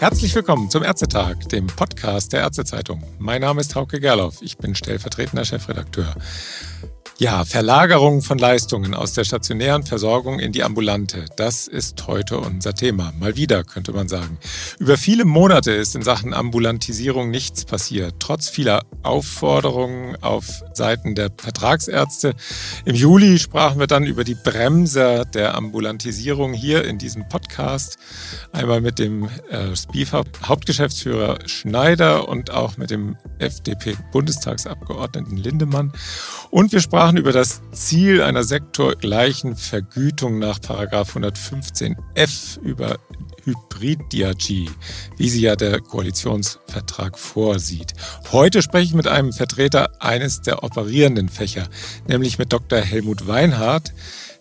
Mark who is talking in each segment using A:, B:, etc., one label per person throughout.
A: Herzlich willkommen zum Ärztetag, dem Podcast der Ärztezeitung. Mein Name ist Hauke Gerloff, ich bin stellvertretender Chefredakteur. Ja, Verlagerung von Leistungen aus der stationären Versorgung in die ambulante, das ist heute unser Thema. Mal wieder, könnte man sagen. Über viele Monate ist in Sachen Ambulantisierung nichts passiert, trotz vieler Aufforderungen auf Seiten der Vertragsärzte. Im Juli sprachen wir dann über die Bremser der Ambulantisierung hier in diesem Podcast. Einmal mit dem äh, SPIFA Hauptgeschäftsführer Schneider und auch mit dem FDP-Bundestagsabgeordneten Lindemann. Und wir sprachen über das Ziel einer sektorgleichen Vergütung nach 115f über Hybrid-Diagie, wie sie ja der Koalitionsvertrag vorsieht. Heute spreche ich mit einem Vertreter eines der operierenden Fächer, nämlich mit Dr. Helmut Weinhardt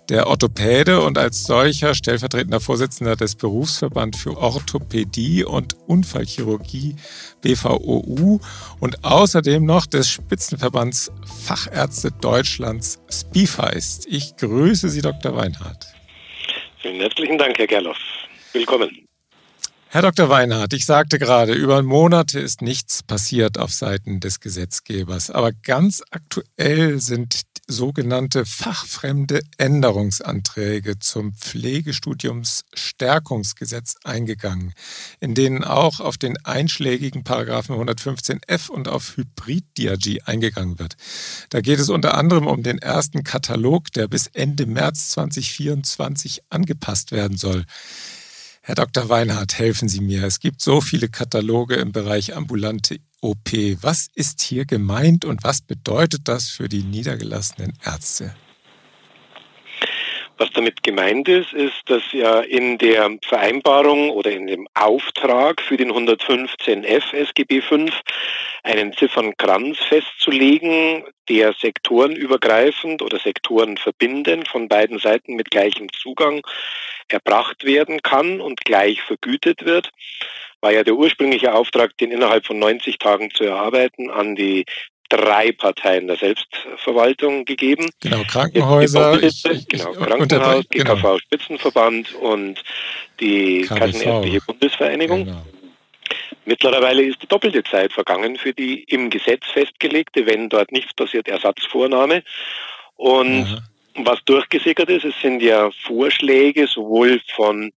A: der Orthopäde und als solcher stellvertretender Vorsitzender des Berufsverband für Orthopädie und Unfallchirurgie BVOU und außerdem noch des Spitzenverbands Fachärzte Deutschlands SPIFA ist. Ich grüße Sie, Dr. Weinhardt.
B: Vielen herzlichen Dank, Herr Gerloff. Willkommen.
A: Herr Dr. Weinhardt, ich sagte gerade, über Monate ist nichts passiert auf Seiten des Gesetzgebers. Aber ganz aktuell sind sogenannte fachfremde Änderungsanträge zum Pflegestudiumsstärkungsgesetz eingegangen, in denen auch auf den einschlägigen Paragraphen 115f und auf Hybrid-Diagie eingegangen wird. Da geht es unter anderem um den ersten Katalog, der bis Ende März 2024 angepasst werden soll. Herr Dr. Weinhardt, helfen Sie mir. Es gibt so viele Kataloge im Bereich ambulante OP. Was ist hier gemeint und was bedeutet das für die niedergelassenen Ärzte?
B: Was damit gemeint ist, ist, dass ja in der Vereinbarung oder in dem Auftrag für den 115f SGB 5 einen Ziffernkranz festzulegen, der sektorenübergreifend oder sektorenverbindend von beiden Seiten mit gleichem Zugang erbracht werden kann und gleich vergütet wird war ja der ursprüngliche Auftrag, den innerhalb von 90 Tagen zu erarbeiten, an die drei Parteien der Selbstverwaltung gegeben.
A: Genau, Krankenhäuser.
B: Ich, ich, genau, Krankenhaus, GKV genau. Spitzenverband und die Kassenärztliche Bundesvereinigung. Genau. Mittlerweile ist die doppelte Zeit vergangen für die im Gesetz festgelegte, wenn dort nichts passiert, Ersatzvornahme. Und Aha. was durchgesickert ist, es sind ja Vorschläge sowohl von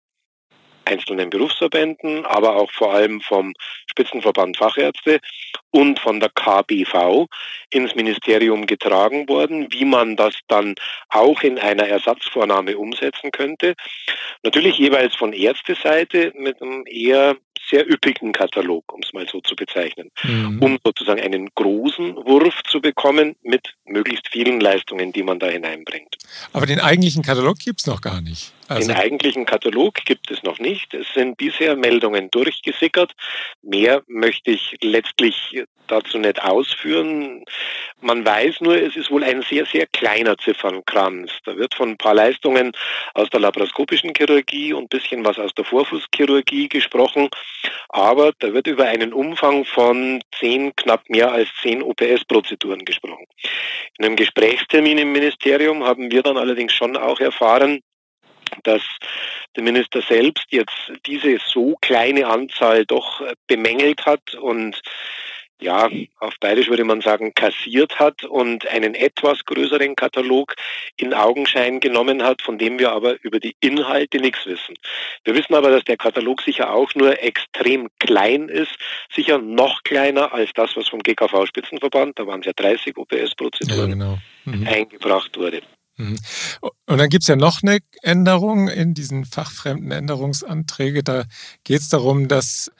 B: einzelnen Berufsverbänden, aber auch vor allem vom Spitzenverband Fachärzte und von der KBV ins Ministerium getragen worden, wie man das dann auch in einer Ersatzvornahme umsetzen könnte. Natürlich jeweils von Ärzteseite mit einem eher sehr üppigen Katalog, um es mal so zu bezeichnen, mhm. um sozusagen einen großen Wurf zu bekommen mit möglichst vielen Leistungen, die man da hineinbringt.
A: Aber den eigentlichen Katalog gibt es noch gar nicht.
B: Also den eigentlichen Katalog gibt es noch nicht. Es sind bisher Meldungen durchgesickert. Mehr möchte ich letztlich dazu nicht ausführen. Man weiß nur, es ist wohl ein sehr, sehr kleiner Ziffernkranz. Da wird von ein paar Leistungen aus der laparoskopischen Chirurgie und ein bisschen was aus der Vorfußchirurgie gesprochen. Aber da wird über einen Umfang von zehn, knapp mehr als zehn OPS-Prozeduren gesprochen. In einem Gesprächstermin im Ministerium haben wir dann allerdings schon auch erfahren, dass der Minister selbst jetzt diese so kleine Anzahl doch bemängelt hat und ja, auf Bayerisch würde man sagen, kassiert hat und einen etwas größeren Katalog in Augenschein genommen hat, von dem wir aber über die Inhalte nichts wissen. Wir wissen aber, dass der Katalog sicher auch nur extrem klein ist, sicher noch kleiner als das, was vom GKV Spitzenverband, da waren es ja 30 OPS-Prozeduren, ja, genau. mhm. eingebracht wurde.
A: Mhm. Und dann gibt es ja noch eine Änderung in diesen fachfremden Änderungsanträge. Da geht es darum, dass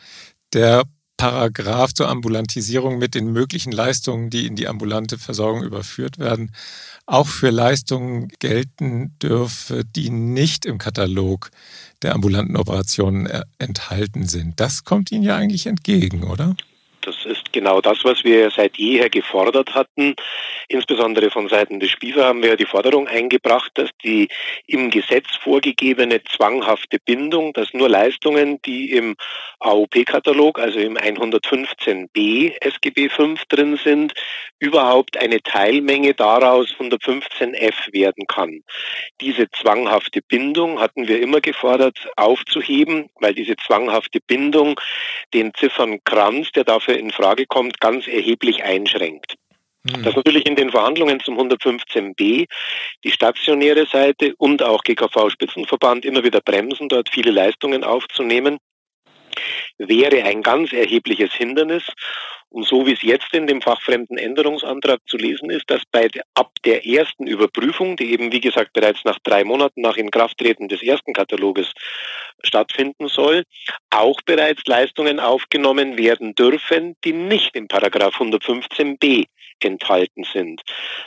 A: der Paragraph zur Ambulantisierung mit den möglichen Leistungen, die in die ambulante Versorgung überführt werden, auch für Leistungen gelten dürfe, die nicht im Katalog der ambulanten Operationen enthalten sind. Das kommt Ihnen ja eigentlich entgegen, oder?
B: Das ist genau das, was wir seit jeher gefordert hatten. Insbesondere von Seiten des SPIFA haben wir die Forderung eingebracht, dass die im Gesetz vorgegebene zwanghafte Bindung, dass nur Leistungen, die im AOP-Katalog, also im 115b SGB 5 drin sind, überhaupt eine Teilmenge daraus 115f werden kann. Diese zwanghafte Bindung hatten wir immer gefordert aufzuheben, weil diese zwanghafte Bindung den Ziffernkranz, der dafür in Frage kommt, ganz erheblich einschränkt. Hm. Das natürlich in den Verhandlungen zum 115b die stationäre Seite und auch GKV-Spitzenverband immer wieder bremsen, dort viele Leistungen aufzunehmen, wäre ein ganz erhebliches Hindernis. Und so wie es jetzt in dem fachfremden Änderungsantrag zu lesen ist, dass bei ab der ersten Überprüfung, die eben wie gesagt bereits nach drei Monaten nach Inkrafttreten des ersten Kataloges stattfinden soll, auch bereits Leistungen aufgenommen werden dürfen, die nicht im Paragraph 115b enthalten sind.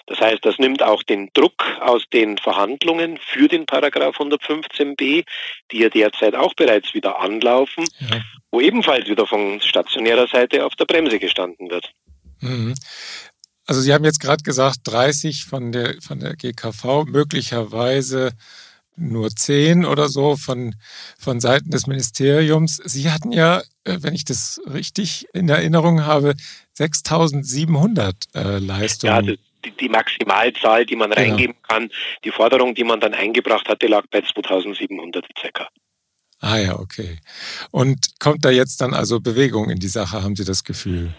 B: Das heißt, das nimmt auch den Druck aus den Verhandlungen für den Paragraph 115b, die ja derzeit auch bereits wieder anlaufen, ja. wo ebenfalls wieder von stationärer Seite auf der Bremse gestanden wird. Mhm.
A: Also Sie haben jetzt gerade gesagt, 30 von der, von der GKV, möglicherweise nur 10 oder so von, von Seiten des Ministeriums. Sie hatten ja, äh, wenn ich das richtig in Erinnerung habe, 6700 äh, Leistungen.
B: Ja, die, die, Maximalzahl, die man ja. reingeben kann, die Forderung, die man dann eingebracht hatte, lag bei 2700 circa.
A: Ah ja, okay. Und kommt da jetzt dann also Bewegung in die Sache, haben Sie das Gefühl?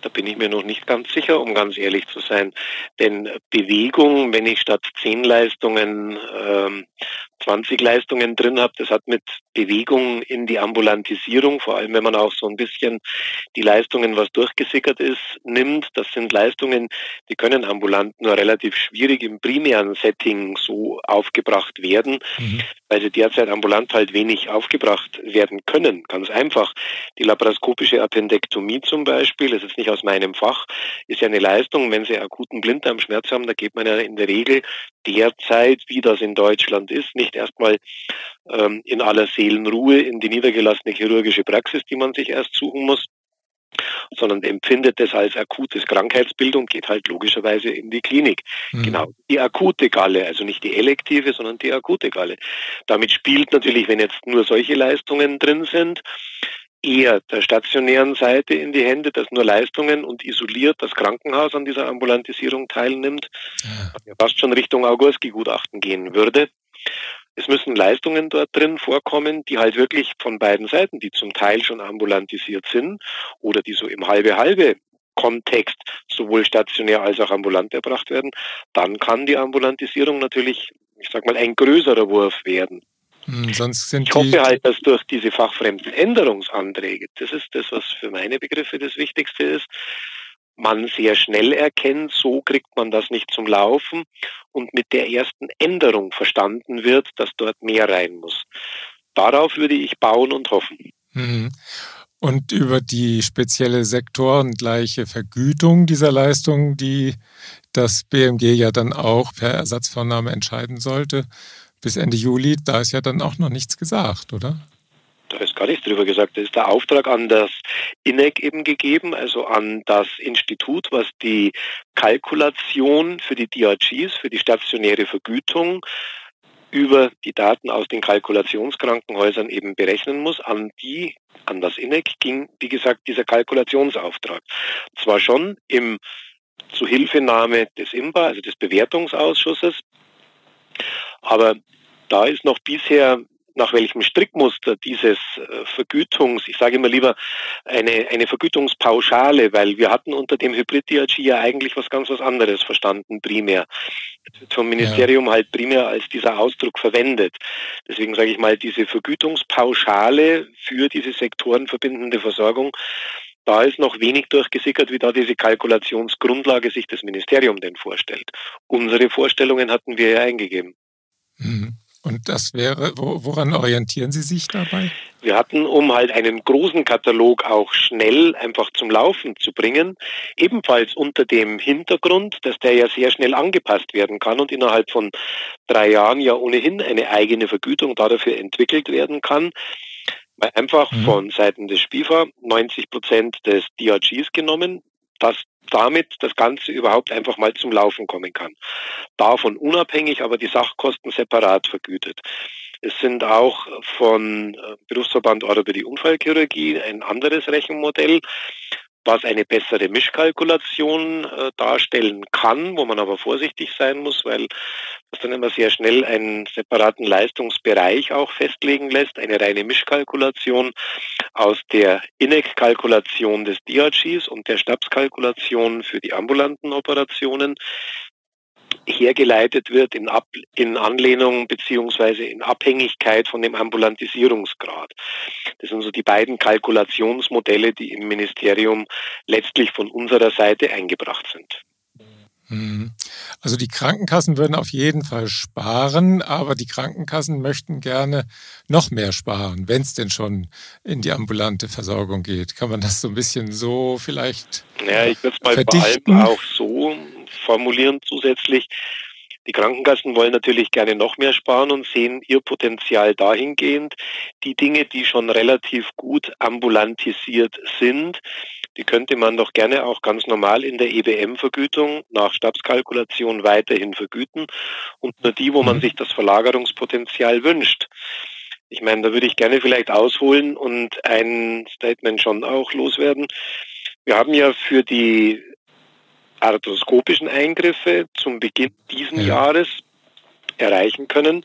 B: Da bin ich mir noch nicht ganz sicher, um ganz ehrlich zu sein. Denn Bewegung, wenn ich statt zehn Leistungen ähm, 20 Leistungen drin habe, das hat mit Bewegung in die Ambulantisierung, vor allem wenn man auch so ein bisschen die Leistungen, was durchgesickert ist, nimmt. Das sind Leistungen, die können ambulant nur relativ schwierig im primären Setting so aufgebracht werden, mhm. weil sie derzeit ambulant halt wenig aufgebracht werden können. Ganz einfach. Die laparoskopische Appendektomie zum Beispiel, das ist nicht aus meinem Fach, ist ja eine Leistung, wenn Sie akuten Blinddarmschmerz haben, da geht man ja in der Regel derzeit, wie das in Deutschland ist, nicht erstmal ähm, in aller Seelenruhe in die niedergelassene chirurgische Praxis, die man sich erst suchen muss, sondern empfindet es als akutes Krankheitsbild und geht halt logischerweise in die Klinik. Mhm. Genau, die akute Galle, also nicht die elektive, sondern die akute Galle. Damit spielt natürlich, wenn jetzt nur solche Leistungen drin sind, eher der stationären Seite in die Hände, dass nur Leistungen und isoliert das Krankenhaus an dieser Ambulantisierung teilnimmt, ja. fast schon Richtung Augurski-Gutachten gehen würde. Es müssen Leistungen dort drin vorkommen, die halt wirklich von beiden Seiten, die zum Teil schon ambulantisiert sind oder die so im halbe-halbe Kontext sowohl stationär als auch ambulant erbracht werden, dann kann die Ambulantisierung natürlich, ich sag mal, ein größerer Wurf werden.
A: Hm, sonst sind
B: ich hoffe halt, dass durch diese fachfremden Änderungsanträge, das ist das, was für meine Begriffe das Wichtigste ist, man sehr schnell erkennt, so kriegt man das nicht zum Laufen und mit der ersten Änderung verstanden wird, dass dort mehr rein muss. Darauf würde ich bauen und hoffen.
A: Mhm. Und über die spezielle sektorengleiche Vergütung dieser Leistung, die das BMG ja dann auch per Ersatzvornahme entscheiden sollte, bis Ende Juli, da ist ja dann auch noch nichts gesagt, oder?
B: Gar nichts drüber gesagt. Da ist der Auftrag an das INEC eben gegeben, also an das Institut, was die Kalkulation für die DRGs, für die stationäre Vergütung über die Daten aus den Kalkulationskrankenhäusern eben berechnen muss. An die, an das INEC ging, wie gesagt, dieser Kalkulationsauftrag. Zwar schon im Zuhilfenahme des IMBA, also des Bewertungsausschusses, aber da ist noch bisher nach welchem Strickmuster dieses äh, Vergütungs, ich sage immer lieber eine, eine Vergütungspauschale, weil wir hatten unter dem Hybrid-DRG ja eigentlich was ganz was anderes verstanden, primär. Jetzt wird vom Ministerium ja. halt primär als dieser Ausdruck verwendet. Deswegen sage ich mal, diese Vergütungspauschale für diese sektorenverbindende Versorgung, da ist noch wenig durchgesickert, wie da diese Kalkulationsgrundlage sich das Ministerium denn vorstellt. Unsere Vorstellungen hatten wir ja eingegeben.
A: Mhm. Und das wäre, woran orientieren Sie sich dabei?
B: Wir hatten, um halt einen großen Katalog auch schnell einfach zum Laufen zu bringen, ebenfalls unter dem Hintergrund, dass der ja sehr schnell angepasst werden kann und innerhalb von drei Jahren ja ohnehin eine eigene Vergütung dafür entwickelt werden kann, Weil einfach mhm. von Seiten des SPIFA 90 Prozent des DRGs genommen, dass damit das Ganze überhaupt einfach mal zum Laufen kommen kann. Davon unabhängig, aber die Sachkosten separat vergütet. Es sind auch von äh, Berufsverband Orthopädie Unfallchirurgie ein anderes Rechenmodell, was eine bessere Mischkalkulation äh, darstellen kann, wo man aber vorsichtig sein muss, weil das dann immer sehr schnell einen separaten Leistungsbereich auch festlegen lässt, eine reine Mischkalkulation aus der INEC-Kalkulation des DRGs und der Stabskalkulation für die ambulanten Operationen hergeleitet wird in, Ab in Anlehnung beziehungsweise in Abhängigkeit von dem Ambulantisierungsgrad. Das sind so die beiden Kalkulationsmodelle, die im Ministerium letztlich von unserer Seite eingebracht sind.
A: Mhm. Also die Krankenkassen würden auf jeden Fall sparen, aber die Krankenkassen möchten gerne noch mehr sparen, wenn es denn schon in die ambulante Versorgung geht. Kann man das so ein bisschen so vielleicht
B: Ja, ich würde es mal verdichten? vor allem auch so formulieren zusätzlich. Die Krankenkassen wollen natürlich gerne noch mehr sparen und sehen ihr Potenzial dahingehend, die Dinge, die schon relativ gut ambulantisiert sind, die könnte man doch gerne auch ganz normal in der EBM-Vergütung nach Stabskalkulation weiterhin vergüten und nur die, wo man mhm. sich das Verlagerungspotenzial wünscht. Ich meine, da würde ich gerne vielleicht ausholen und ein Statement schon auch loswerden. Wir haben ja für die arthroskopischen Eingriffe zum Beginn diesen ja. Jahres erreichen können.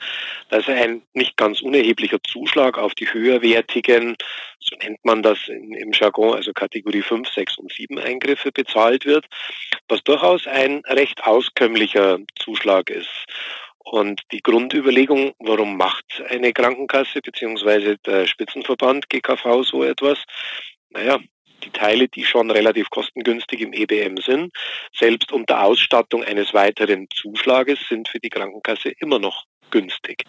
B: dass ein nicht ganz unerheblicher Zuschlag auf die höherwertigen, so nennt man das im Jargon, also Kategorie 5, 6 und 7 Eingriffe bezahlt wird, was durchaus ein recht auskömmlicher Zuschlag ist. Und die Grundüberlegung, warum macht eine Krankenkasse bzw. der Spitzenverband GKV so etwas? Naja, die Teile, die schon relativ kostengünstig im EBM sind, selbst unter Ausstattung eines weiteren Zuschlages, sind für die Krankenkasse immer noch günstig.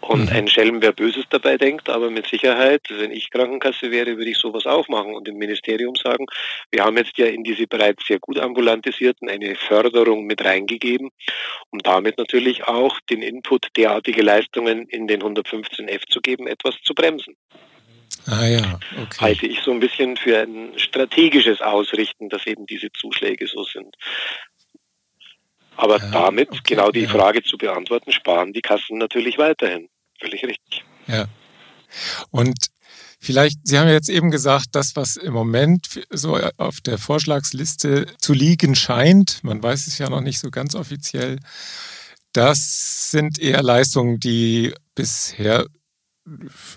B: Und mhm. ein Schelm, wer Böses dabei denkt, aber mit Sicherheit, wenn ich Krankenkasse wäre, würde ich sowas auch machen und im Ministerium sagen, wir haben jetzt ja in diese bereits sehr gut ambulantisierten eine Förderung mit reingegeben, um damit natürlich auch den Input derartige Leistungen in den 115F zu geben, etwas zu bremsen. Ah ja, okay. Halte ich so ein bisschen für ein strategisches Ausrichten, dass eben diese Zuschläge so sind. Aber ja, damit, okay, genau die ja. Frage zu beantworten, sparen die Kassen natürlich weiterhin. Völlig richtig.
A: Ja. Und vielleicht, Sie haben ja jetzt eben gesagt, das, was im Moment so auf der Vorschlagsliste zu liegen scheint, man weiß es ja noch nicht so ganz offiziell, das sind eher Leistungen, die bisher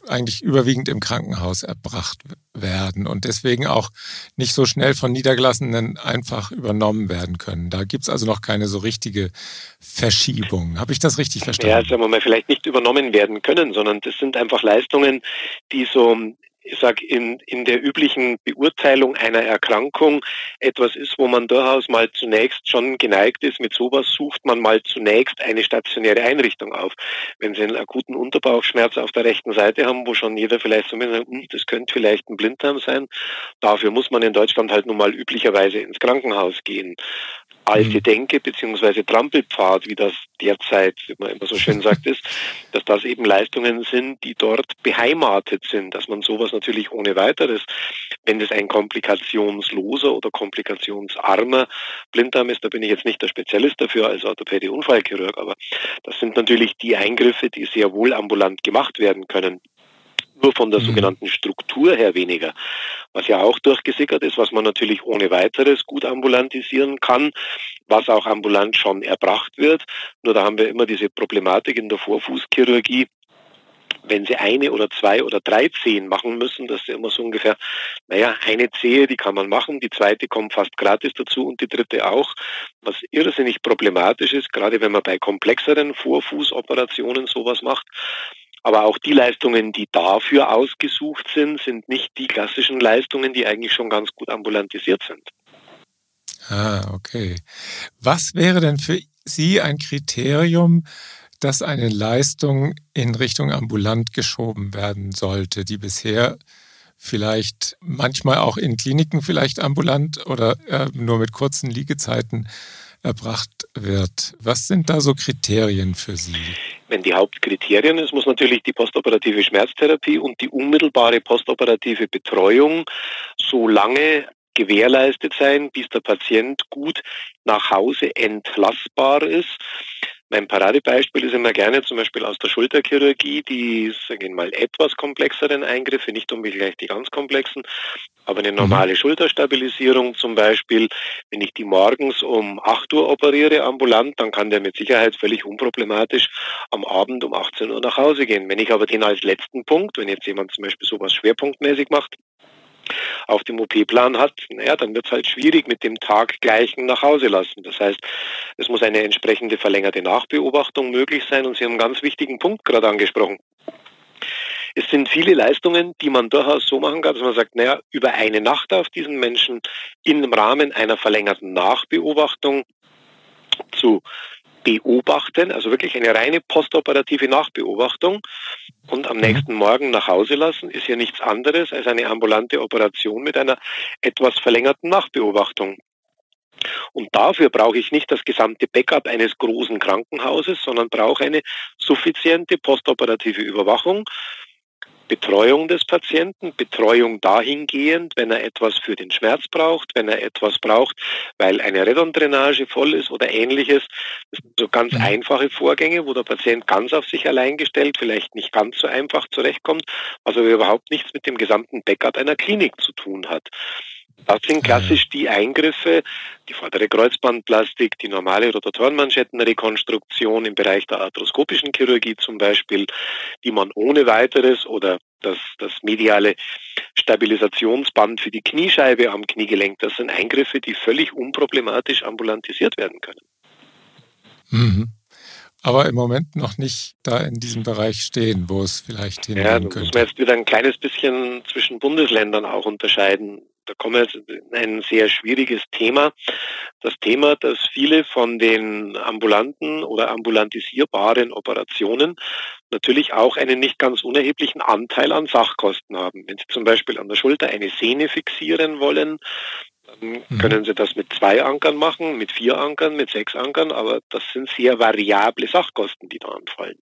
A: eigentlich überwiegend im Krankenhaus erbracht werden und deswegen auch nicht so schnell von Niedergelassenen einfach übernommen werden können. Da gibt es also noch keine so richtige Verschiebung. Habe ich das richtig verstanden?
B: Ja, sagen wir mal, vielleicht nicht übernommen werden können, sondern das sind einfach Leistungen, die so ich sag in, in der üblichen Beurteilung einer Erkrankung etwas ist, wo man durchaus mal zunächst schon geneigt ist, mit sowas sucht man mal zunächst eine stationäre Einrichtung auf. Wenn Sie einen akuten Unterbauchschmerz auf der rechten Seite haben, wo schon jeder vielleicht so mit sagt, hm, das könnte vielleicht ein Blinddarm sein, dafür muss man in Deutschland halt nun mal üblicherweise ins Krankenhaus gehen alte mhm. Denke beziehungsweise Trampelpfad, wie das derzeit, wie man immer so schön sagt, ist, dass das eben Leistungen sind, die dort beheimatet sind, dass man sowas natürlich ohne weiteres, wenn es ein komplikationsloser oder komplikationsarmer Blinddarm ist, da bin ich jetzt nicht der Spezialist dafür als Orthopädie Unfallchirurg, aber das sind natürlich die Eingriffe, die sehr wohl ambulant gemacht werden können nur von der mhm. sogenannten Struktur her weniger. Was ja auch durchgesickert ist, was man natürlich ohne weiteres gut ambulantisieren kann, was auch ambulant schon erbracht wird. Nur da haben wir immer diese Problematik in der Vorfußchirurgie, wenn sie eine oder zwei oder drei Zehen machen müssen, das ist immer so ungefähr, naja, eine Zehe, die kann man machen, die zweite kommt fast gratis dazu und die dritte auch, was irrsinnig problematisch ist, gerade wenn man bei komplexeren Vorfußoperationen sowas macht. Aber auch die Leistungen, die dafür ausgesucht sind, sind nicht die klassischen Leistungen, die eigentlich schon ganz gut ambulantisiert sind.
A: Ah, okay. Was wäre denn für Sie ein Kriterium, dass eine Leistung in Richtung ambulant geschoben werden sollte, die bisher vielleicht manchmal auch in Kliniken vielleicht ambulant oder äh, nur mit kurzen Liegezeiten erbracht wird. Was sind da so Kriterien für Sie?
B: Wenn die Hauptkriterien, es muss natürlich die postoperative Schmerztherapie und die unmittelbare postoperative Betreuung so lange gewährleistet sein, bis der Patient gut nach Hause entlassbar ist. Mein Paradebeispiel ist immer gerne zum Beispiel aus der Schulterchirurgie, die, sagen wir mal, etwas komplexeren Eingriffe, nicht unbedingt gleich die ganz komplexen, aber eine normale mhm. Schulterstabilisierung zum Beispiel, wenn ich die morgens um 8 Uhr operiere ambulant, dann kann der mit Sicherheit völlig unproblematisch am Abend um 18 Uhr nach Hause gehen. Wenn ich aber den als letzten Punkt, wenn jetzt jemand zum Beispiel sowas schwerpunktmäßig macht, auf dem OP-Plan hat, naja, dann wird es halt schwierig mit dem Tag gleichen nach Hause lassen. Das heißt, es muss eine entsprechende verlängerte Nachbeobachtung möglich sein und Sie haben einen ganz wichtigen Punkt gerade angesprochen. Es sind viele Leistungen, die man durchaus so machen kann, dass man sagt, naja, über eine Nacht auf diesen Menschen im Rahmen einer verlängerten Nachbeobachtung zu beobachten, also wirklich eine reine postoperative Nachbeobachtung und am nächsten Morgen nach Hause lassen, ist ja nichts anderes als eine ambulante Operation mit einer etwas verlängerten Nachbeobachtung. Und dafür brauche ich nicht das gesamte Backup eines großen Krankenhauses, sondern brauche eine suffiziente postoperative Überwachung Betreuung des Patienten, Betreuung dahingehend, wenn er etwas für den Schmerz braucht, wenn er etwas braucht, weil eine Redondrainage voll ist oder ähnliches. Das sind so ganz mhm. einfache Vorgänge, wo der Patient ganz auf sich allein gestellt, vielleicht nicht ganz so einfach zurechtkommt, was aber überhaupt nichts mit dem gesamten Backup einer Klinik zu tun hat. Das sind klassisch die Eingriffe, die vordere Kreuzbandplastik, die normale Rotatorenmanschettenrekonstruktion im Bereich der arthroskopischen Chirurgie zum Beispiel, die man ohne weiteres oder das, das mediale Stabilisationsband für die Kniescheibe am Kniegelenk, das sind Eingriffe, die völlig unproblematisch ambulantisiert werden können.
A: Mhm. Aber im Moment noch nicht da in diesem Bereich stehen, wo es vielleicht hingehen ja, könnte. Ja, muss
B: man jetzt wieder ein kleines bisschen zwischen Bundesländern auch unterscheiden da kommen wir jetzt in ein sehr schwieriges Thema. Das Thema, dass viele von den ambulanten oder ambulantisierbaren Operationen natürlich auch einen nicht ganz unerheblichen Anteil an Sachkosten haben. Wenn Sie zum Beispiel an der Schulter eine Sehne fixieren wollen, dann mhm. können Sie das mit zwei Ankern machen, mit vier Ankern, mit sechs Ankern, aber das sind sehr variable Sachkosten, die da anfallen.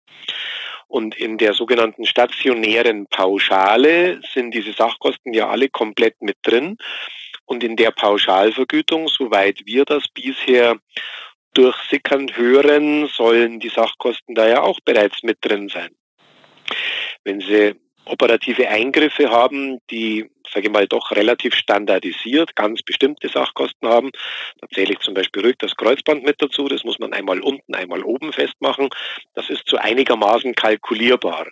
B: Und in der sogenannten stationären Pauschale sind diese Sachkosten ja alle komplett mit drin. Und in der Pauschalvergütung, soweit wir das bisher durchsickern hören, sollen die Sachkosten da ja auch bereits mit drin sein. Wenn Sie operative Eingriffe haben, die sage ich mal, doch relativ standardisiert ganz bestimmte Sachkosten haben. Da zähle ich zum Beispiel ruhig das Kreuzband mit dazu. Das muss man einmal unten, einmal oben festmachen. Das ist so einigermaßen kalkulierbar.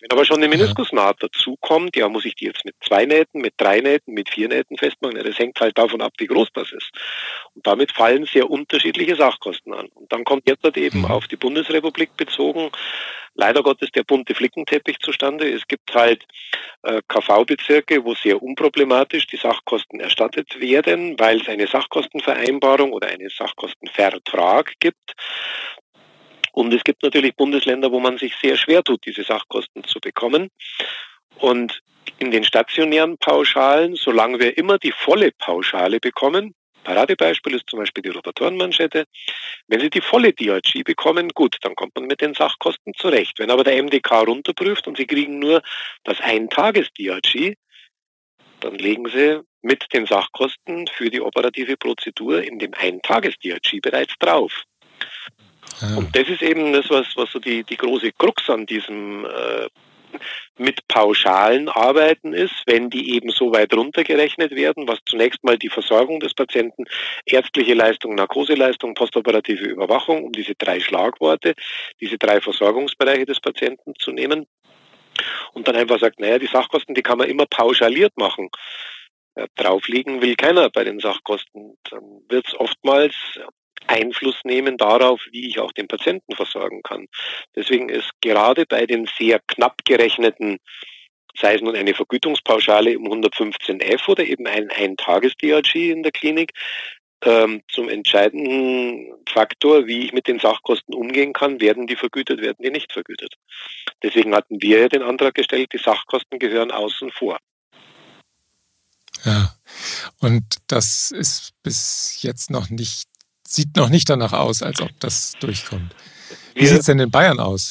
B: Wenn aber schon eine Meniskusnaht dazukommt, ja, muss ich die jetzt mit zwei Nähten, mit drei Nähten, mit vier Nähten festmachen? Ja, das hängt halt davon ab, wie groß das ist. Und damit fallen sehr unterschiedliche Sachkosten an. Und dann kommt jetzt halt eben mhm. auf die Bundesrepublik bezogen leider Gottes der bunte Flickenteppich zustande. Es gibt halt äh, KV-Bezirke, wo sehr unproblematisch die Sachkosten erstattet werden, weil es eine Sachkostenvereinbarung oder einen Sachkostenvertrag gibt. Und es gibt natürlich Bundesländer, wo man sich sehr schwer tut, diese Sachkosten zu bekommen. Und in den stationären Pauschalen, solange wir immer die volle Pauschale bekommen, Paradebeispiel ist zum Beispiel die Rotatorenmanschette. Wenn Sie die volle DRG bekommen, gut, dann kommt man mit den Sachkosten zurecht. Wenn aber der MDK runterprüft und Sie kriegen nur das Eintages-DRG, dann legen Sie mit den Sachkosten für die operative Prozedur in dem Eintages-DRG bereits drauf. Ja. Und das ist eben das, was, was so die, die große Krux an diesem äh, mit pauschalen Arbeiten ist, wenn die eben so weit runtergerechnet werden, was zunächst mal die Versorgung des Patienten, ärztliche Leistung, Narkoseleistung, postoperative Überwachung, um diese drei Schlagworte, diese drei Versorgungsbereiche des Patienten zu nehmen. Und dann einfach sagt, naja, die Sachkosten, die kann man immer pauschaliert machen. Ja, drauflegen will keiner bei den Sachkosten. Dann wird es oftmals Einfluss nehmen darauf, wie ich auch den Patienten versorgen kann. Deswegen ist gerade bei den sehr knapp gerechneten sei es nun eine Vergütungspauschale um 115f oder eben ein Ein-Tages-DRG in der Klinik, ähm, zum entscheidenden Faktor, wie ich mit den Sachkosten umgehen kann, werden die vergütet, werden die nicht vergütet. Deswegen hatten wir ja den Antrag gestellt, die Sachkosten gehören außen vor.
A: Ja, und das ist bis jetzt noch nicht sieht noch nicht danach aus, als ob das durchkommt. Wie sieht es denn in Bayern aus?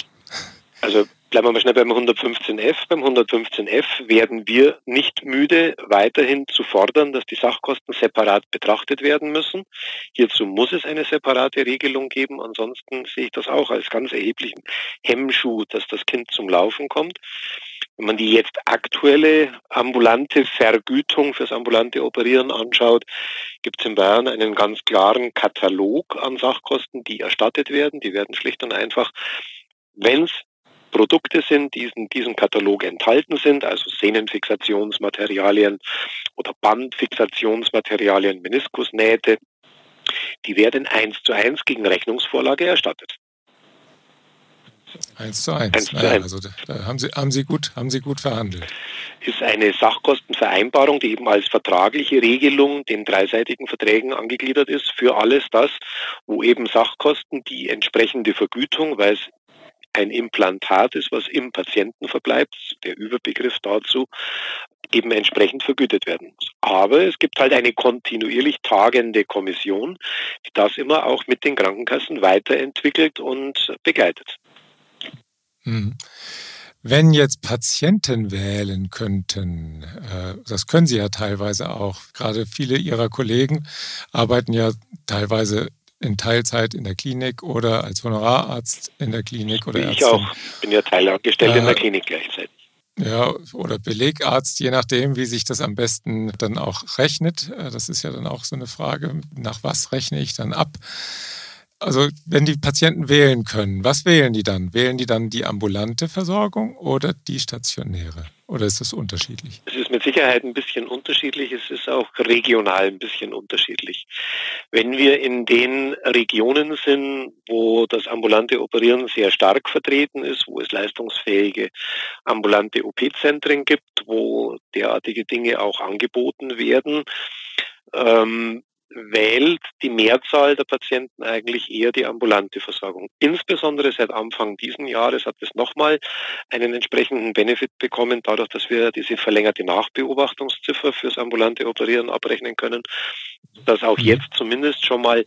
B: Also Bleiben wir mal schnell beim 115f. Beim 115f werden wir nicht müde, weiterhin zu fordern, dass die Sachkosten separat betrachtet werden müssen. Hierzu muss es eine separate Regelung geben. Ansonsten sehe ich das auch als ganz erheblichen Hemmschuh, dass das Kind zum Laufen kommt. Wenn man die jetzt aktuelle ambulante Vergütung fürs ambulante Operieren anschaut, gibt es in Bayern einen ganz klaren Katalog an Sachkosten, die erstattet werden. Die werden schlicht und einfach wenn es Produkte sind, die in diesem Katalog enthalten sind, also Sehnenfixationsmaterialien oder Bandfixationsmaterialien, Meniskusnähte, die werden eins zu eins gegen Rechnungsvorlage erstattet.
A: Eins zu eins. 1 zu 1. Ja, also da haben Sie, haben, Sie gut, haben Sie gut verhandelt.
B: Ist eine Sachkostenvereinbarung, die eben als vertragliche Regelung den dreiseitigen Verträgen angegliedert ist für alles das, wo eben Sachkosten die entsprechende Vergütung, weil es ein Implantat ist, was im Patienten verbleibt, der Überbegriff dazu, eben entsprechend vergütet werden muss. Aber es gibt halt eine kontinuierlich tagende Kommission, die das immer auch mit den Krankenkassen weiterentwickelt und begleitet.
A: Hm. Wenn jetzt Patienten wählen könnten, äh, das können sie ja teilweise auch, gerade viele ihrer Kollegen arbeiten ja teilweise in Teilzeit in der Klinik oder als Honorararzt in der Klinik oder
B: Ärztin. Ich auch, bin ja teilangestellt äh, in der äh, Klinik gleichzeitig.
A: Ja, oder Belegarzt, je nachdem, wie sich das am besten dann auch rechnet. Äh, das ist ja dann auch so eine Frage, nach was rechne ich dann ab? Also wenn die Patienten wählen können, was wählen die dann? Wählen die dann die ambulante Versorgung oder die stationäre? Oder ist das unterschiedlich?
B: Es mit Sicherheit ein bisschen unterschiedlich. Es ist auch regional ein bisschen unterschiedlich. Wenn wir in den Regionen sind, wo das ambulante Operieren sehr stark vertreten ist, wo es leistungsfähige ambulante OP-Zentren gibt, wo derartige Dinge auch angeboten werden, ähm, wählt die Mehrzahl der Patienten eigentlich eher die ambulante Versorgung. Insbesondere seit Anfang diesen Jahres hat es nochmal einen entsprechenden Benefit bekommen, dadurch, dass wir diese verlängerte Nachbeobachtungsziffer fürs ambulante Operieren abrechnen können, dass auch mhm. jetzt zumindest schon mal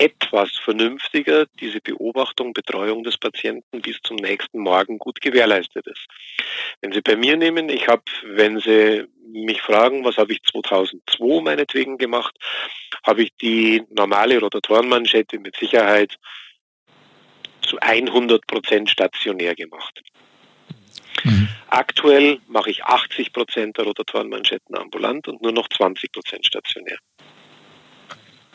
B: etwas vernünftiger diese Beobachtung, Betreuung des Patienten bis zum nächsten Morgen gut gewährleistet ist. Wenn Sie bei mir nehmen, ich habe, wenn Sie mich fragen, was habe ich 2002 meinetwegen gemacht, habe ich die normale Rotatorenmanschette mit Sicherheit zu 100 Prozent stationär gemacht. Mhm. Aktuell mache ich 80 Prozent der Rotatorenmanschetten ambulant und nur noch 20 Prozent stationär.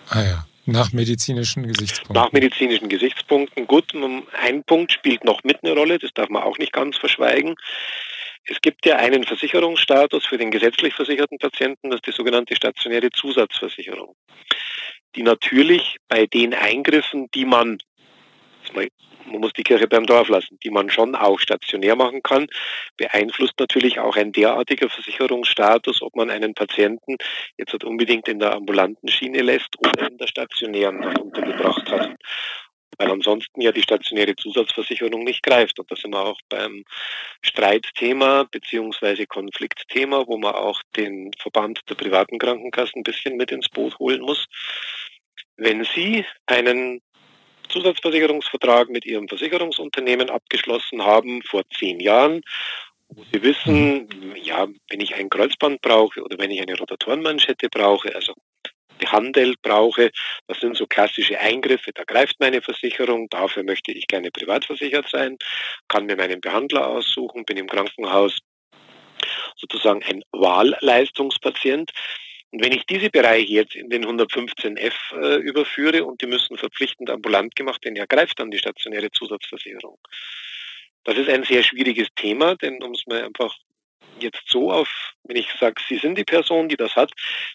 A: Ah ja. Nach medizinischen Gesichtspunkten.
B: Nach medizinischen Gesichtspunkten. Gut, ein Punkt spielt noch mit eine Rolle, das darf man auch nicht ganz verschweigen. Es gibt ja einen Versicherungsstatus für den gesetzlich versicherten Patienten, das ist die sogenannte stationäre Zusatzversicherung, die natürlich bei den Eingriffen, die man man muss die Kirche beim Dorf lassen, die man schon auch stationär machen kann, beeinflusst natürlich auch ein derartiger Versicherungsstatus, ob man einen Patienten jetzt halt unbedingt in der ambulanten Schiene lässt oder in der stationären untergebracht hat. Weil ansonsten ja die stationäre Zusatzversicherung nicht greift. Und da sind wir auch beim Streitthema beziehungsweise Konfliktthema, wo man auch den Verband der privaten Krankenkassen ein bisschen mit ins Boot holen muss. Wenn Sie einen Zusatzversicherungsvertrag mit Ihrem Versicherungsunternehmen abgeschlossen haben vor zehn Jahren, wo Sie wissen, ja, wenn ich ein Kreuzband brauche oder wenn ich eine Rotatorenmanschette brauche, also behandelt brauche, das sind so klassische Eingriffe, da greift meine Versicherung, dafür möchte ich gerne privat versichert sein, kann mir meinen Behandler aussuchen, bin im Krankenhaus sozusagen ein Wahlleistungspatient. Und wenn ich diese Bereiche jetzt in den 115f äh, überführe und die müssen verpflichtend ambulant gemacht werden, ja greift dann die stationäre Zusatzversicherung. Das ist ein sehr schwieriges Thema, denn um es mal einfach jetzt so auf, wenn ich sage, Sie sind die Person, die das hat,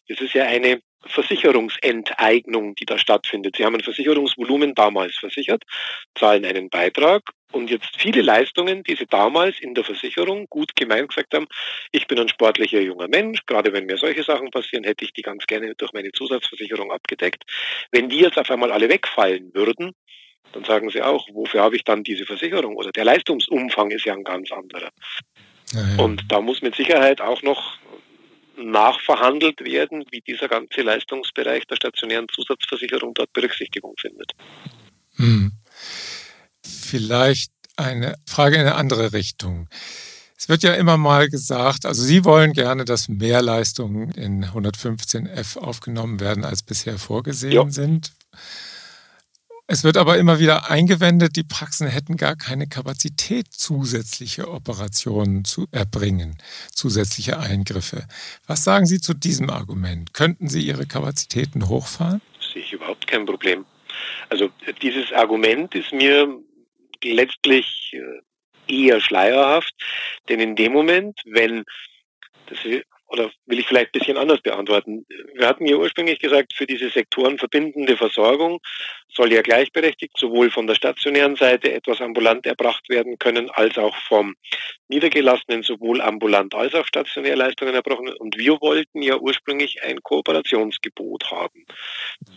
B: das ist ja eine Versicherungsenteignung, die da stattfindet. Sie haben ein Versicherungsvolumen damals versichert, zahlen einen Beitrag und jetzt viele Leistungen, die Sie damals in der Versicherung gut gemeint gesagt haben, ich bin ein sportlicher junger Mensch, gerade wenn mir solche Sachen passieren, hätte ich die ganz gerne durch meine Zusatzversicherung abgedeckt. Wenn die jetzt auf einmal alle wegfallen würden, dann sagen Sie auch, wofür habe ich dann diese Versicherung? Oder der Leistungsumfang ist ja ein ganz anderer. Ja, ja. Und da muss mit Sicherheit auch noch nachverhandelt werden, wie dieser ganze Leistungsbereich der stationären Zusatzversicherung dort Berücksichtigung findet. Hm.
A: Vielleicht eine Frage in eine andere Richtung. Es wird ja immer mal gesagt, also Sie wollen gerne, dass mehr Leistungen in 115f aufgenommen werden, als bisher vorgesehen ja. sind. Es wird aber immer wieder eingewendet, die Praxen hätten gar keine Kapazität, zusätzliche Operationen zu erbringen, zusätzliche Eingriffe. Was sagen Sie zu diesem Argument? Könnten Sie Ihre Kapazitäten hochfahren?
B: sehe ich überhaupt kein Problem. Also dieses Argument ist mir letztlich äh, eher schleierhaft, denn in dem Moment, wenn das oder will ich vielleicht ein bisschen anders beantworten. Wir hatten ja ursprünglich gesagt, für diese Sektoren verbindende Versorgung soll ja gleichberechtigt sowohl von der stationären Seite etwas ambulant erbracht werden können, als auch vom Niedergelassenen sowohl ambulant als auch stationär Leistungen erbrochen. Und wir wollten ja ursprünglich ein Kooperationsgebot haben.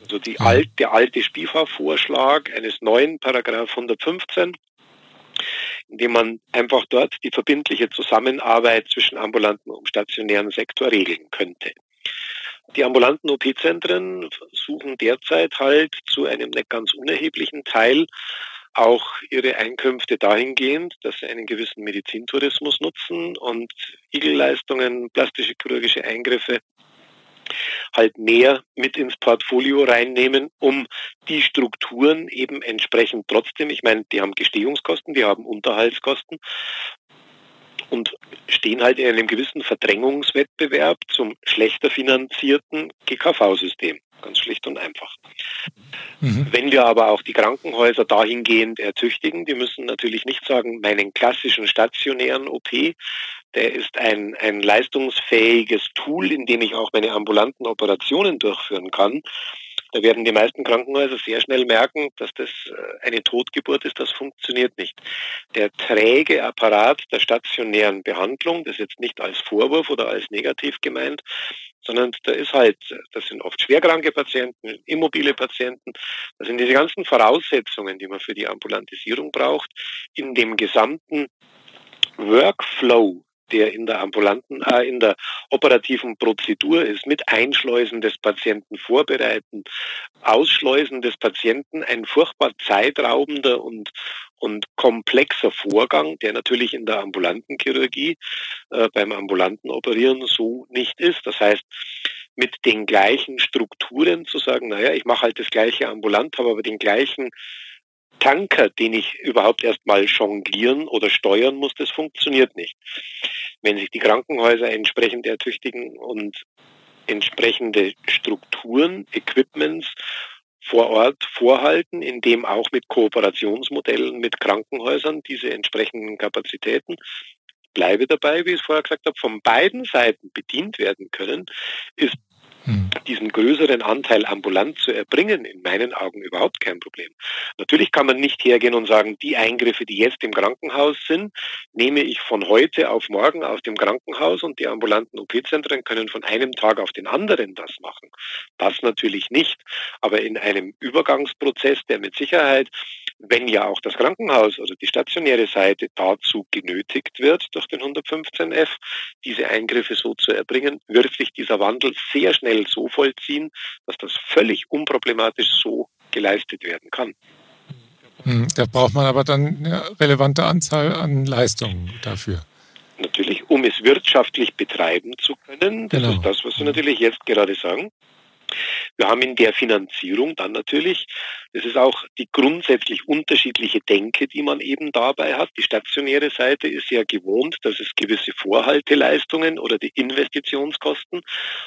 B: Also die alte, der alte SPIFA-Vorschlag eines neuen Paragraph 115 indem man einfach dort die verbindliche Zusammenarbeit zwischen ambulanten und stationären Sektor regeln könnte. Die ambulanten OP-Zentren suchen derzeit halt zu einem nicht ganz unerheblichen Teil auch ihre Einkünfte dahingehend, dass sie einen gewissen Medizintourismus nutzen und Igelleistungen, plastische chirurgische Eingriffe halt mehr mit ins Portfolio reinnehmen, um die Strukturen eben entsprechend trotzdem, ich meine, die haben Gestehungskosten, die haben Unterhaltskosten und stehen halt in einem gewissen Verdrängungswettbewerb zum schlechter finanzierten GKV-System. Ganz schlicht und einfach. Mhm. Wenn wir aber auch die Krankenhäuser dahingehend ertüchtigen, die müssen natürlich nicht sagen, meinen klassischen stationären OP, der ist ein, ein leistungsfähiges Tool, in dem ich auch meine ambulanten Operationen durchführen kann. Da werden die meisten Krankenhäuser sehr schnell merken, dass das äh, eine Totgeburt ist, das funktioniert nicht. Der träge Apparat der stationären Behandlung, das ist jetzt nicht als Vorwurf oder als negativ gemeint, sondern da ist halt, das sind oft schwerkranke Patienten, immobile Patienten, das sind diese ganzen Voraussetzungen, die man für die Ambulantisierung braucht, in dem gesamten Workflow der in der ambulanten, äh, in der operativen Prozedur ist, mit Einschleusen des Patienten vorbereiten, Ausschleusen des Patienten, ein furchtbar zeitraubender und, und komplexer Vorgang, der natürlich in der ambulanten Chirurgie, äh, beim ambulanten Operieren so nicht ist. Das heißt, mit den gleichen Strukturen zu sagen, naja, ich mache halt das gleiche ambulant, habe aber den gleichen Tanker, den ich überhaupt erstmal jonglieren oder steuern muss, das funktioniert nicht. Wenn sich die Krankenhäuser entsprechend ertüchtigen und entsprechende Strukturen, Equipments vor Ort vorhalten, indem auch mit Kooperationsmodellen mit Krankenhäusern diese entsprechenden Kapazitäten bleibe dabei, wie ich es vorher gesagt habe, von beiden Seiten bedient werden können, ist hm. diesen größeren Anteil ambulant zu erbringen, in meinen Augen überhaupt kein Problem. Natürlich kann man nicht hergehen und sagen, die Eingriffe, die jetzt im Krankenhaus sind, nehme ich von heute auf morgen aus dem Krankenhaus und die ambulanten OP-Zentren können von einem Tag auf den anderen das machen. Das natürlich nicht, aber in einem Übergangsprozess, der mit Sicherheit wenn ja auch das Krankenhaus, also die stationäre Seite dazu genötigt wird durch den 115f, diese Eingriffe so zu erbringen, wird sich dieser Wandel sehr schnell so vollziehen, dass das völlig unproblematisch so geleistet werden kann.
A: Hm, da braucht man aber dann eine relevante Anzahl an Leistungen dafür.
B: Natürlich, um es wirtschaftlich betreiben zu können. Das genau. ist das, was Sie natürlich jetzt gerade sagen. Wir haben in der Finanzierung dann natürlich, das ist auch die grundsätzlich unterschiedliche Denke, die man eben dabei hat. Die stationäre Seite ist ja gewohnt, dass es gewisse Vorhalteleistungen oder die Investitionskosten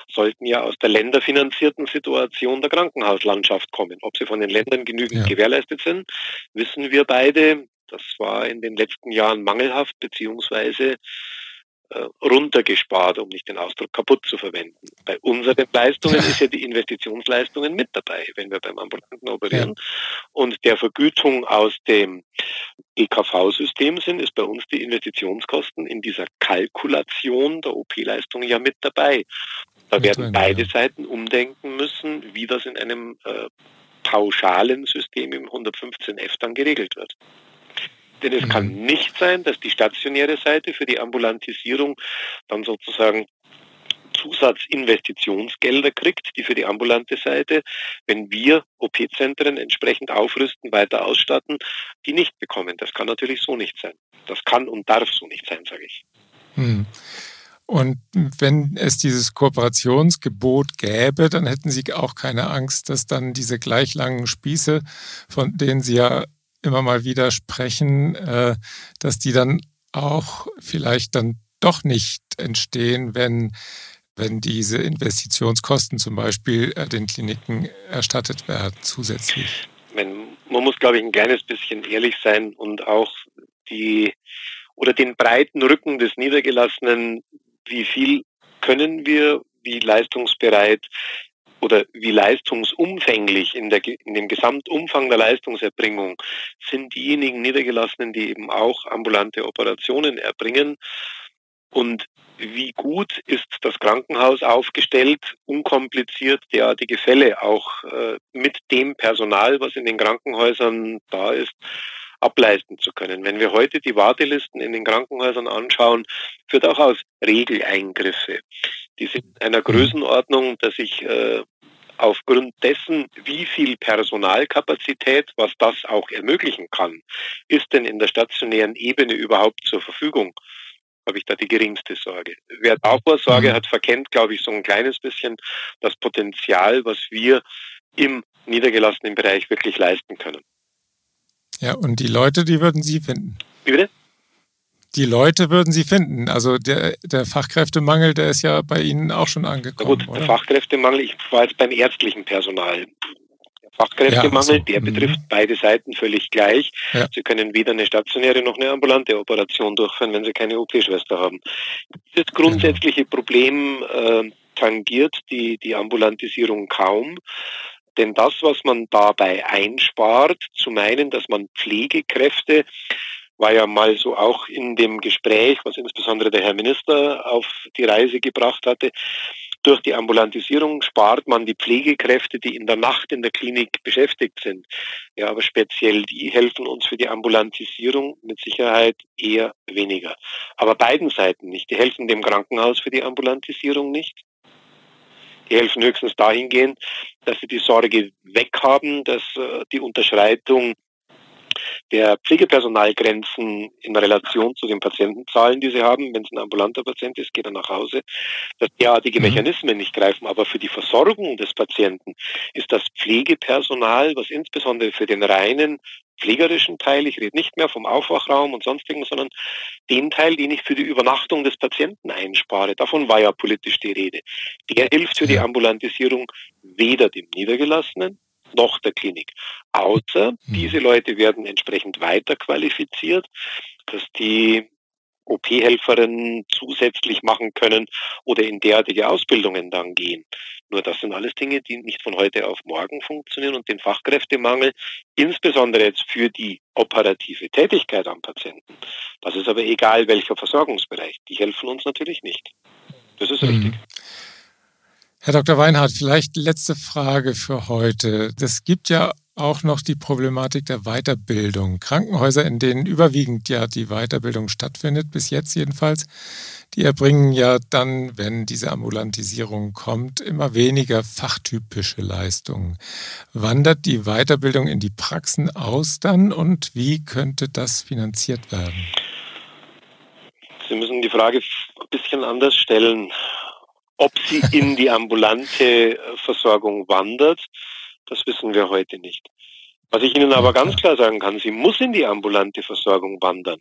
B: sollten ja aus der länderfinanzierten Situation der Krankenhauslandschaft kommen. Ob sie von den Ländern genügend ja. gewährleistet sind, wissen wir beide. Das war in den letzten Jahren mangelhaft, beziehungsweise runtergespart, um nicht den Ausdruck kaputt zu verwenden. Bei unseren Leistungen ist ja die Investitionsleistungen mit dabei, wenn wir beim Ambulanten operieren. Ja. Und der Vergütung aus dem EKV-System sind, ist bei uns die Investitionskosten in dieser Kalkulation der OP-Leistung ja mit dabei. Da werden beide Seiten umdenken müssen, wie das in einem äh, pauschalen System im 115F dann geregelt wird. Denn es mhm. kann nicht sein, dass die stationäre Seite für die Ambulantisierung dann sozusagen Zusatzinvestitionsgelder kriegt, die für die ambulante Seite, wenn wir OP-Zentren entsprechend aufrüsten, weiter ausstatten, die nicht bekommen. Das kann natürlich so nicht sein. Das kann und darf so nicht sein, sage ich. Hm.
A: Und wenn es dieses Kooperationsgebot gäbe, dann hätten Sie auch keine Angst, dass dann diese gleich langen Spieße, von denen Sie ja immer mal wieder sprechen, äh, dass die dann auch vielleicht dann doch nicht entstehen, wenn, wenn diese Investitionskosten zum Beispiel äh, den Kliniken erstattet werden zusätzlich?
B: Man muss, glaube ich, ein kleines bisschen ehrlich sein und auch die oder den breiten Rücken des Niedergelassenen, wie viel können wir, wie leistungsbereit oder wie leistungsumfänglich in, der, in dem Gesamtumfang der Leistungserbringung sind diejenigen Niedergelassenen, die eben auch ambulante Operationen erbringen? Und wie gut ist das Krankenhaus aufgestellt, unkompliziert derartige Fälle auch äh, mit dem Personal, was in den Krankenhäusern da ist, ableisten zu können. Wenn wir heute die Wartelisten in den Krankenhäusern anschauen, führt auch aus Regeleingriffe. Die sind einer Größenordnung, dass ich äh, aufgrund dessen, wie viel Personalkapazität, was das auch ermöglichen kann, ist denn in der stationären Ebene überhaupt zur Verfügung habe ich da die geringste Sorge. Wer davor Sorge mhm. hat, verkennt, glaube ich, so ein kleines bisschen das Potenzial, was wir im niedergelassenen Bereich wirklich leisten können.
A: Ja, und die Leute, die würden Sie finden.
B: Wie bitte?
A: Die Leute würden Sie finden. Also der, der Fachkräftemangel, der ist ja bei Ihnen auch schon angekommen.
B: Na gut, der Fachkräftemangel, ich war jetzt beim ärztlichen Personal. Fachkräftemangel, ja, der mhm. betrifft beide Seiten völlig gleich. Ja. Sie können weder eine stationäre noch eine ambulante Operation durchführen, wenn Sie keine OP-Schwester haben. Das grundsätzliche genau. Problem äh, tangiert die, die Ambulantisierung kaum. Denn das, was man dabei einspart, zu meinen, dass man Pflegekräfte war ja mal so auch in dem Gespräch, was insbesondere der Herr Minister auf die Reise gebracht hatte, durch die Ambulantisierung spart man die Pflegekräfte, die in der Nacht in der Klinik beschäftigt sind. Ja, aber speziell die helfen uns für die Ambulantisierung mit Sicherheit eher weniger. Aber beiden Seiten nicht. Die helfen dem Krankenhaus für die Ambulantisierung nicht. Die helfen höchstens dahingehend, dass sie die Sorge weghaben, dass äh, die Unterschreitung der Pflegepersonalgrenzen in Relation zu den Patientenzahlen, die sie haben. Wenn es ein ambulanter Patient ist, geht er nach Hause. Dass derartige mhm. Mechanismen nicht greifen. Aber für die Versorgung des Patienten ist das Pflegepersonal, was insbesondere für den reinen pflegerischen Teil, ich rede nicht mehr vom Aufwachraum und sonstigen, sondern den Teil, den ich für die Übernachtung des Patienten einspare. Davon war ja politisch die Rede. Der hilft für die Ambulantisierung weder dem Niedergelassenen noch der Klinik. Außer mhm. diese Leute werden entsprechend weiter qualifiziert, dass die OP-Helferinnen zusätzlich machen können oder in derartige Ausbildungen dann gehen. Nur das sind alles Dinge, die nicht von heute auf morgen funktionieren und den Fachkräftemangel, insbesondere jetzt für die operative Tätigkeit am Patienten, das ist aber egal welcher Versorgungsbereich, die helfen uns natürlich nicht. Das ist mhm. richtig.
A: Herr Dr. Weinhardt, vielleicht letzte Frage für heute. Es gibt ja auch noch die Problematik der Weiterbildung. Krankenhäuser, in denen überwiegend ja die Weiterbildung stattfindet, bis jetzt jedenfalls, die erbringen ja dann, wenn diese Ambulantisierung kommt, immer weniger fachtypische Leistungen. Wandert die Weiterbildung in die Praxen aus dann und wie könnte das finanziert werden?
B: Sie müssen die Frage ein bisschen anders stellen. Ob sie in die ambulante Versorgung wandert, das wissen wir heute nicht. Was ich Ihnen aber ganz klar sagen kann, sie muss in die ambulante Versorgung wandern.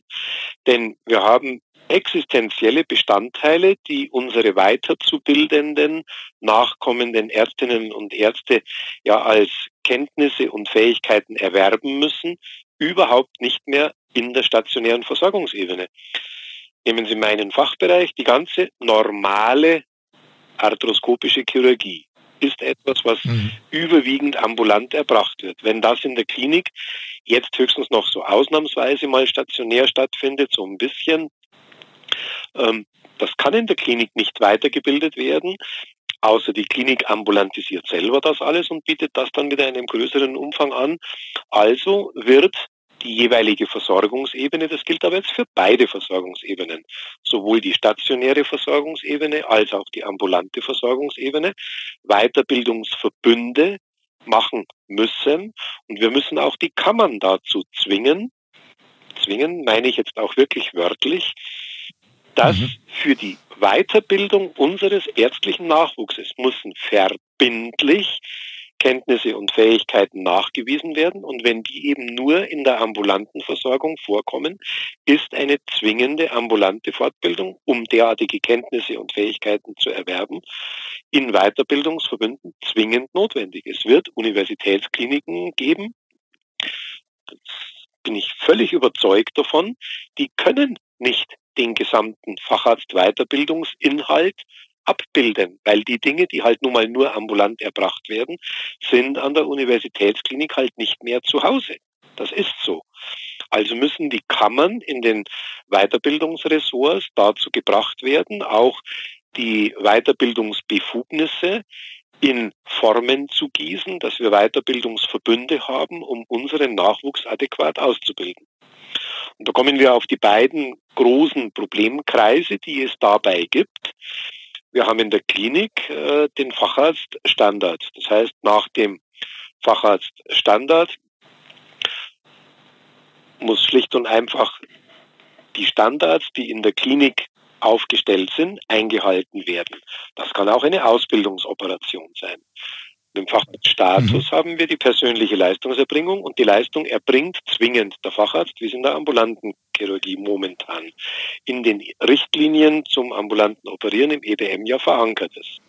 B: Denn wir haben existenzielle Bestandteile, die unsere weiterzubildenden, nachkommenden Ärztinnen und Ärzte ja als Kenntnisse und Fähigkeiten erwerben müssen, überhaupt nicht mehr in der stationären Versorgungsebene. Nehmen Sie meinen Fachbereich, die ganze normale arthroskopische Chirurgie ist etwas, was mhm. überwiegend ambulant erbracht wird. Wenn das in der Klinik jetzt höchstens noch so ausnahmsweise mal stationär stattfindet, so ein bisschen, ähm, das kann in der Klinik nicht weitergebildet werden, außer die Klinik ambulantisiert selber das alles und bietet das dann wieder in einem größeren Umfang an. Also wird die jeweilige Versorgungsebene. Das gilt aber jetzt für beide Versorgungsebenen, sowohl die stationäre Versorgungsebene als auch die ambulante Versorgungsebene, Weiterbildungsverbünde machen müssen. Und wir müssen auch die Kammern dazu zwingen, zwingen meine ich jetzt auch wirklich wörtlich, dass mhm. für die Weiterbildung unseres ärztlichen Nachwuchses müssen verbindlich Kenntnisse und Fähigkeiten nachgewiesen werden. Und wenn die eben nur in der ambulanten Versorgung vorkommen, ist eine zwingende ambulante Fortbildung, um derartige Kenntnisse und Fähigkeiten zu erwerben, in Weiterbildungsverbünden zwingend notwendig. Es wird Universitätskliniken geben, bin ich völlig überzeugt davon, die können nicht den gesamten Facharzt-Weiterbildungsinhalt abbilden, weil die Dinge, die halt nun mal nur ambulant erbracht werden, sind an der Universitätsklinik halt nicht mehr zu Hause. Das ist so. Also müssen die Kammern in den Weiterbildungsressorts dazu gebracht werden, auch die Weiterbildungsbefugnisse in Formen zu gießen, dass wir Weiterbildungsverbünde haben, um unseren Nachwuchs adäquat auszubilden. Und da kommen wir auf die beiden großen Problemkreise, die es dabei gibt. Wir haben in der Klinik äh, den Facharztstandard. Das heißt, nach dem Facharztstandard muss schlicht und einfach die Standards, die in der Klinik aufgestellt sind, eingehalten werden. Das kann auch eine Ausbildungsoperation sein. Im Facharztstatus mhm. haben wir die persönliche Leistungserbringung und die Leistung erbringt zwingend der Facharzt, wie es in der ambulanten Chirurgie momentan in den Richtlinien zum ambulanten Operieren im EBM ja verankert ist.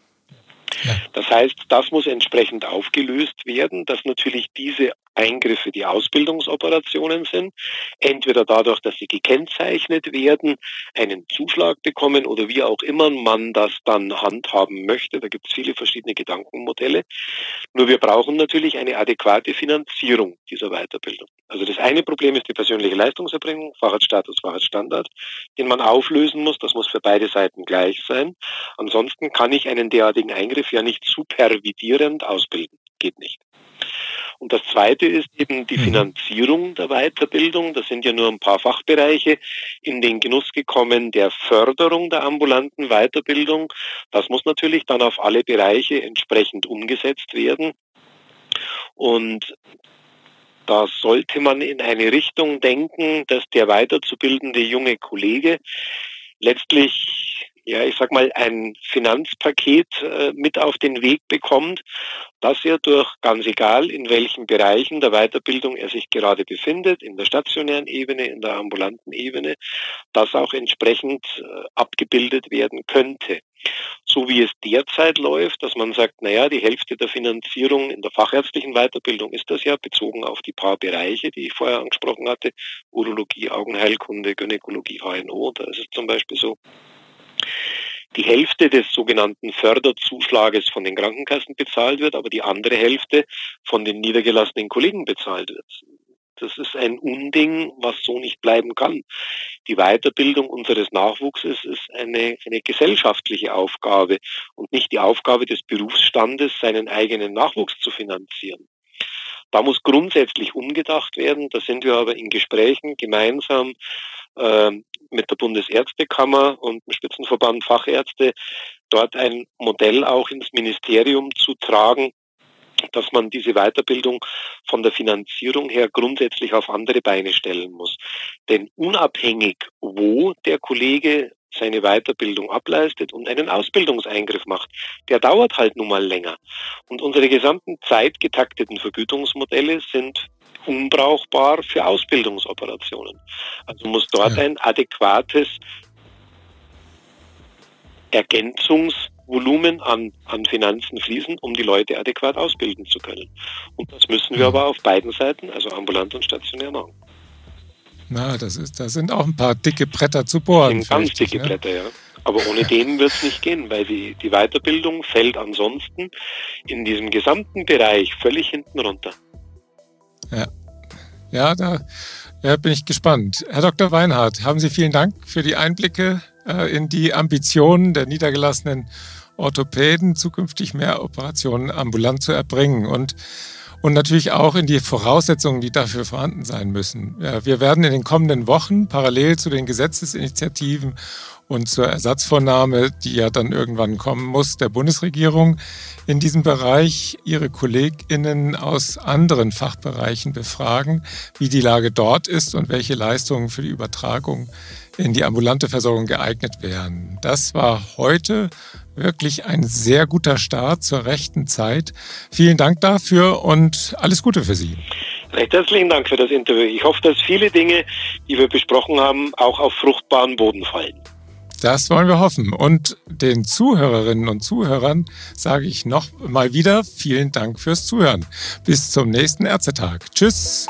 B: Das heißt, das muss entsprechend aufgelöst werden, dass natürlich diese Eingriffe, die Ausbildungsoperationen sind, entweder dadurch, dass sie gekennzeichnet werden, einen Zuschlag bekommen oder wie auch immer man das dann handhaben möchte. Da gibt es viele verschiedene Gedankenmodelle. Nur wir brauchen natürlich eine adäquate Finanzierung dieser Weiterbildung. Also das eine Problem ist die persönliche Leistungserbringung, Fahrradstatus, Fahrradstandard, den man auflösen muss. Das muss für beide Seiten gleich sein. Ansonsten kann ich einen derartigen Eingriff ja nicht supervidierend ausbilden. Geht nicht. Und das Zweite ist eben die mhm. Finanzierung der Weiterbildung. Das sind ja nur ein paar Fachbereiche in den Genuss gekommen der Förderung der ambulanten Weiterbildung. Das muss natürlich dann auf alle Bereiche entsprechend umgesetzt werden. Und da sollte man in eine Richtung denken, dass der weiterzubildende junge Kollege letztlich ja, ich sag mal, ein Finanzpaket äh, mit auf den Weg bekommt, dass er durch ganz egal in welchen Bereichen der Weiterbildung er sich gerade befindet, in der stationären Ebene, in der ambulanten Ebene, das auch entsprechend äh, abgebildet werden könnte. So wie es derzeit läuft, dass man sagt, naja, die Hälfte der Finanzierung in der fachärztlichen Weiterbildung ist das ja, bezogen auf die paar Bereiche, die ich vorher angesprochen hatte, Urologie, Augenheilkunde, Gynäkologie, HNO, da ist es zum Beispiel so, die Hälfte des sogenannten Förderzuschlages von den Krankenkassen bezahlt wird, aber die andere Hälfte von den niedergelassenen Kollegen bezahlt wird. Das ist ein Unding, was so nicht bleiben kann. Die Weiterbildung unseres Nachwuchses ist eine, eine gesellschaftliche Aufgabe und nicht die Aufgabe des Berufsstandes, seinen eigenen Nachwuchs zu finanzieren. Da muss grundsätzlich umgedacht werden. Da sind wir aber in Gesprächen gemeinsam äh, mit der Bundesärztekammer und dem Spitzenverband Fachärzte dort ein Modell auch ins Ministerium zu tragen, dass man diese Weiterbildung von der Finanzierung her grundsätzlich auf andere Beine stellen muss. Denn unabhängig, wo der Kollege seine Weiterbildung ableistet und einen Ausbildungseingriff macht, der dauert halt nun mal länger. Und unsere gesamten zeitgetakteten Vergütungsmodelle sind unbrauchbar für Ausbildungsoperationen. Also muss dort ja. ein adäquates Ergänzungsvolumen an, an Finanzen fließen, um die Leute adäquat ausbilden zu können. Und das müssen wir aber auf beiden Seiten, also ambulant und stationär, machen.
A: Na, das ist, da sind auch ein paar dicke Bretter zu bohren.
B: Sind ganz dicke ne? Bretter, ja. Aber ohne denen wird es nicht gehen, weil die, die Weiterbildung fällt ansonsten in diesem gesamten Bereich völlig hinten runter.
A: Ja, ja da ja, bin ich gespannt. Herr Dr. Weinhardt, haben Sie vielen Dank für die Einblicke äh, in die Ambitionen der niedergelassenen Orthopäden, zukünftig mehr Operationen ambulant zu erbringen. Und und natürlich auch in die Voraussetzungen, die dafür vorhanden sein müssen. Ja, wir werden in den kommenden Wochen parallel zu den Gesetzesinitiativen und zur Ersatzvornahme, die ja dann irgendwann kommen muss, der Bundesregierung in diesem Bereich ihre Kolleginnen aus anderen Fachbereichen befragen, wie die Lage dort ist und welche Leistungen für die Übertragung in die ambulante Versorgung geeignet wären. Das war heute wirklich ein sehr guter Start zur rechten Zeit. Vielen Dank dafür und alles Gute für Sie.
B: Recht herzlichen Dank für das Interview. Ich hoffe, dass viele Dinge, die wir besprochen haben, auch auf fruchtbaren Boden fallen.
A: Das wollen wir hoffen. Und den Zuhörerinnen und Zuhörern sage ich noch mal wieder vielen Dank fürs Zuhören. Bis zum nächsten Ärztetag. Tschüss.